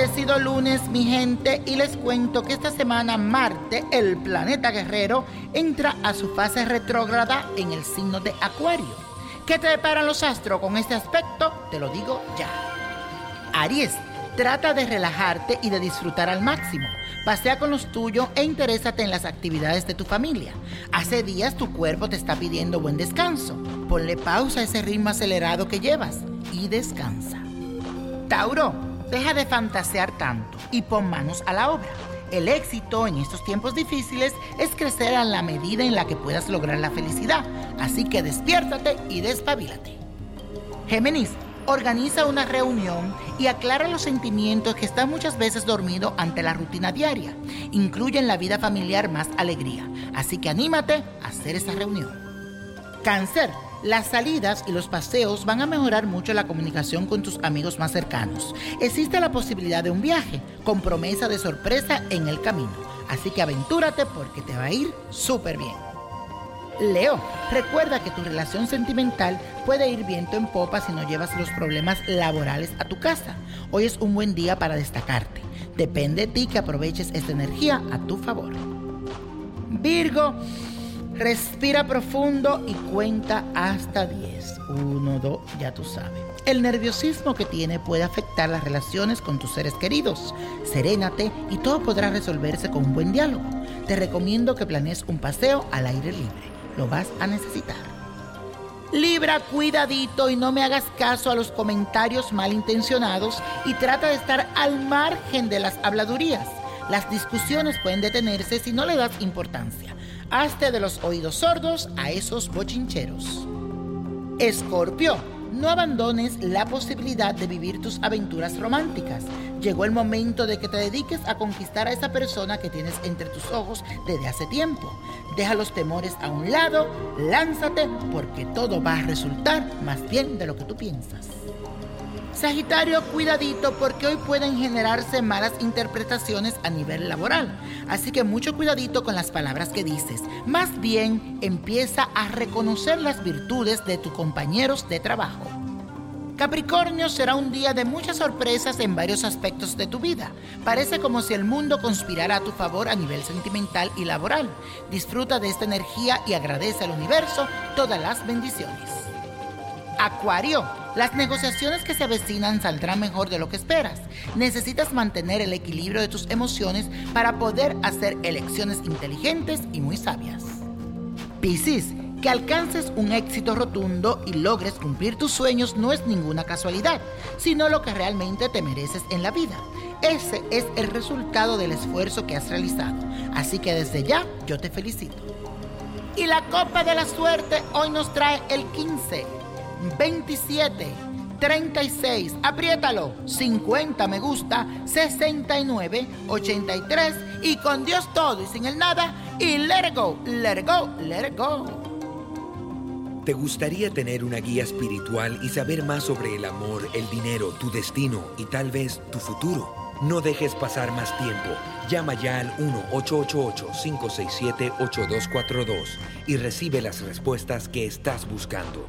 Bendecido lunes, mi gente, y les cuento que esta semana Marte, el planeta guerrero, entra a su fase retrógrada en el signo de Acuario. ¿Qué te deparan los astros con este aspecto? Te lo digo ya. Aries, trata de relajarte y de disfrutar al máximo. Pasea con los tuyos e interésate en las actividades de tu familia. Hace días tu cuerpo te está pidiendo buen descanso. Ponle pausa a ese ritmo acelerado que llevas y descansa. Tauro, deja de fantasear tanto y pon manos a la obra. El éxito en estos tiempos difíciles es crecer a la medida en la que puedas lograr la felicidad. Así que despiértate y despabilate. Géminis, organiza una reunión y aclara los sentimientos que están muchas veces dormidos ante la rutina diaria. Incluye en la vida familiar más alegría. Así que anímate a hacer esa reunión. Cáncer, las salidas y los paseos van a mejorar mucho la comunicación con tus amigos más cercanos. Existe la posibilidad de un viaje con promesa de sorpresa en el camino. Así que aventúrate porque te va a ir súper bien. Leo, recuerda que tu relación sentimental puede ir viento en popa si no llevas los problemas laborales a tu casa. Hoy es un buen día para destacarte. Depende de ti que aproveches esta energía a tu favor. Virgo, respira profundo y cuenta hasta 10. 1, 2, ya tú sabes. El nerviosismo que tiene puede afectar las relaciones con tus seres queridos. Serénate y todo podrá resolverse con un buen diálogo. Te recomiendo que planees un paseo al aire libre. Lo vas a necesitar. Libra, cuidadito y no me hagas caso a los comentarios malintencionados y trata de estar al margen de las habladurías. Las discusiones pueden detenerse si no le das importancia. Hazte de los oídos sordos a esos bochincheros. Escorpio, no abandones la posibilidad de vivir tus aventuras románticas. Llegó el momento de que te dediques a conquistar a esa persona que tienes entre tus ojos desde hace tiempo. Deja los temores a un lado, lánzate porque todo va a resultar más bien de lo que tú piensas. Sagitario, cuidadito porque hoy pueden generarse malas interpretaciones a nivel laboral. Así que mucho cuidadito con las palabras que dices. Más bien empieza a reconocer las virtudes de tus compañeros de trabajo. Capricornio será un día de muchas sorpresas en varios aspectos de tu vida. Parece como si el mundo conspirara a tu favor a nivel sentimental y laboral. Disfruta de esta energía y agradece al universo todas las bendiciones. Acuario, las negociaciones que se avecinan saldrán mejor de lo que esperas. Necesitas mantener el equilibrio de tus emociones para poder hacer elecciones inteligentes y muy sabias. Piscis, que alcances un éxito rotundo y logres cumplir tus sueños no es ninguna casualidad, sino lo que realmente te mereces en la vida. Ese es el resultado del esfuerzo que has realizado. Así que desde ya yo te felicito. Y la copa de la suerte hoy nos trae el 15, 27, 36, apriétalo, 50 me gusta, 69, 83 y con Dios todo y sin el nada y let go, let go, let go. ¿Te gustaría tener una guía espiritual y saber más sobre el amor, el dinero, tu destino y tal vez tu futuro? No dejes pasar más tiempo. Llama ya al 1-888-567-8242 y recibe las respuestas que estás buscando.